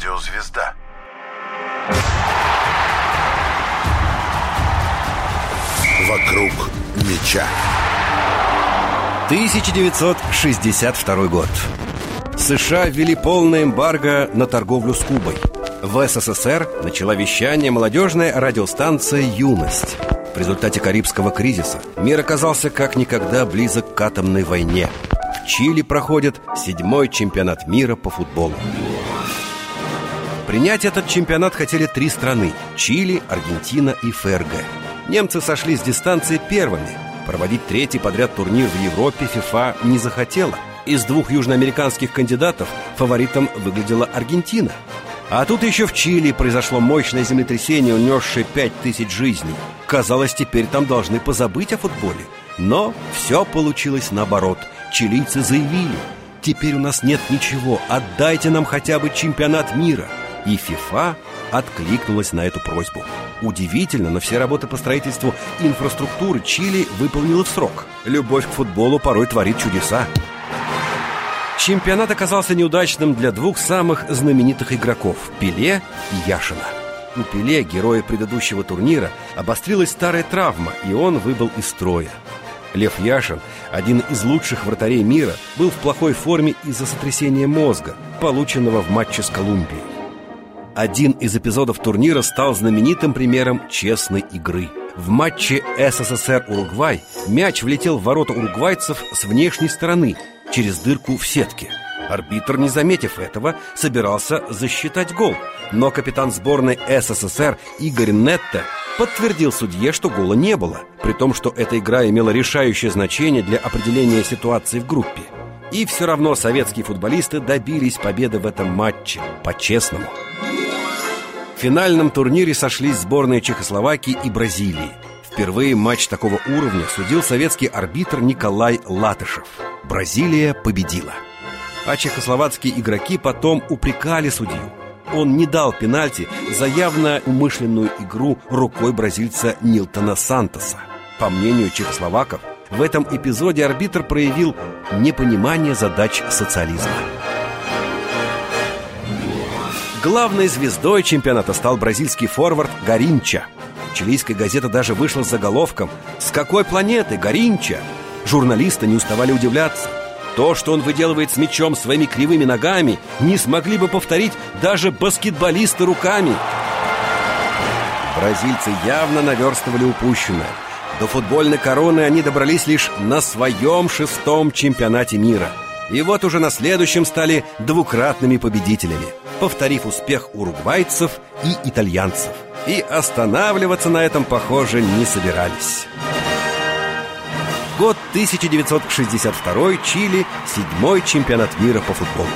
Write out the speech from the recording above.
Радиозвезда. Вокруг меча. 1962 год. США ввели полное эмбарго на торговлю с Кубой. В СССР начала вещание молодежная радиостанция «Юность». В результате Карибского кризиса мир оказался как никогда близок к атомной войне. В Чили проходит седьмой чемпионат мира по футболу. Принять этот чемпионат хотели три страны – Чили, Аргентина и ФРГ. Немцы сошли с дистанции первыми. Проводить третий подряд турнир в Европе ФИФА не захотела. Из двух южноамериканских кандидатов фаворитом выглядела Аргентина. А тут еще в Чили произошло мощное землетрясение, унесшее пять тысяч жизней. Казалось, теперь там должны позабыть о футболе. Но все получилось наоборот. Чилийцы заявили, теперь у нас нет ничего, отдайте нам хотя бы чемпионат мира. И ФИФА откликнулась на эту просьбу. Удивительно, но все работы по строительству инфраструктуры Чили выполнила в срок. Любовь к футболу порой творит чудеса. Чемпионат оказался неудачным для двух самых знаменитых игроков – Пеле и Яшина. У Пеле, героя предыдущего турнира, обострилась старая травма, и он выбыл из строя. Лев Яшин, один из лучших вратарей мира, был в плохой форме из-за сотрясения мозга, полученного в матче с Колумбией. Один из эпизодов турнира стал знаменитым примером честной игры. В матче СССР-Уругвай мяч влетел в ворота уругвайцев с внешней стороны, через дырку в сетке. Арбитр, не заметив этого, собирался засчитать гол. Но капитан сборной СССР Игорь Нетте подтвердил судье, что гола не было, при том, что эта игра имела решающее значение для определения ситуации в группе. И все равно советские футболисты добились победы в этом матче, по-честному. В финальном турнире сошлись сборные Чехословакии и Бразилии. Впервые матч такого уровня судил советский арбитр Николай Латышев. Бразилия победила. А чехословацкие игроки потом упрекали судью. Он не дал пенальти за явно умышленную игру рукой бразильца Нилтона Сантоса. По мнению чехословаков, в этом эпизоде арбитр проявил непонимание задач социализма. Главной звездой чемпионата стал бразильский форвард Гаринча. Чилийская газета даже вышла с заголовком «С какой планеты Гаринча?» Журналисты не уставали удивляться. То, что он выделывает с мячом своими кривыми ногами, не смогли бы повторить даже баскетболисты руками. Бразильцы явно наверстывали упущенное. До футбольной короны они добрались лишь на своем шестом чемпионате мира. И вот уже на следующем стали двукратными победителями, повторив успех уругвайцев и итальянцев. И останавливаться на этом, похоже, не собирались. Год 1962 Чили, седьмой чемпионат мира по футболу.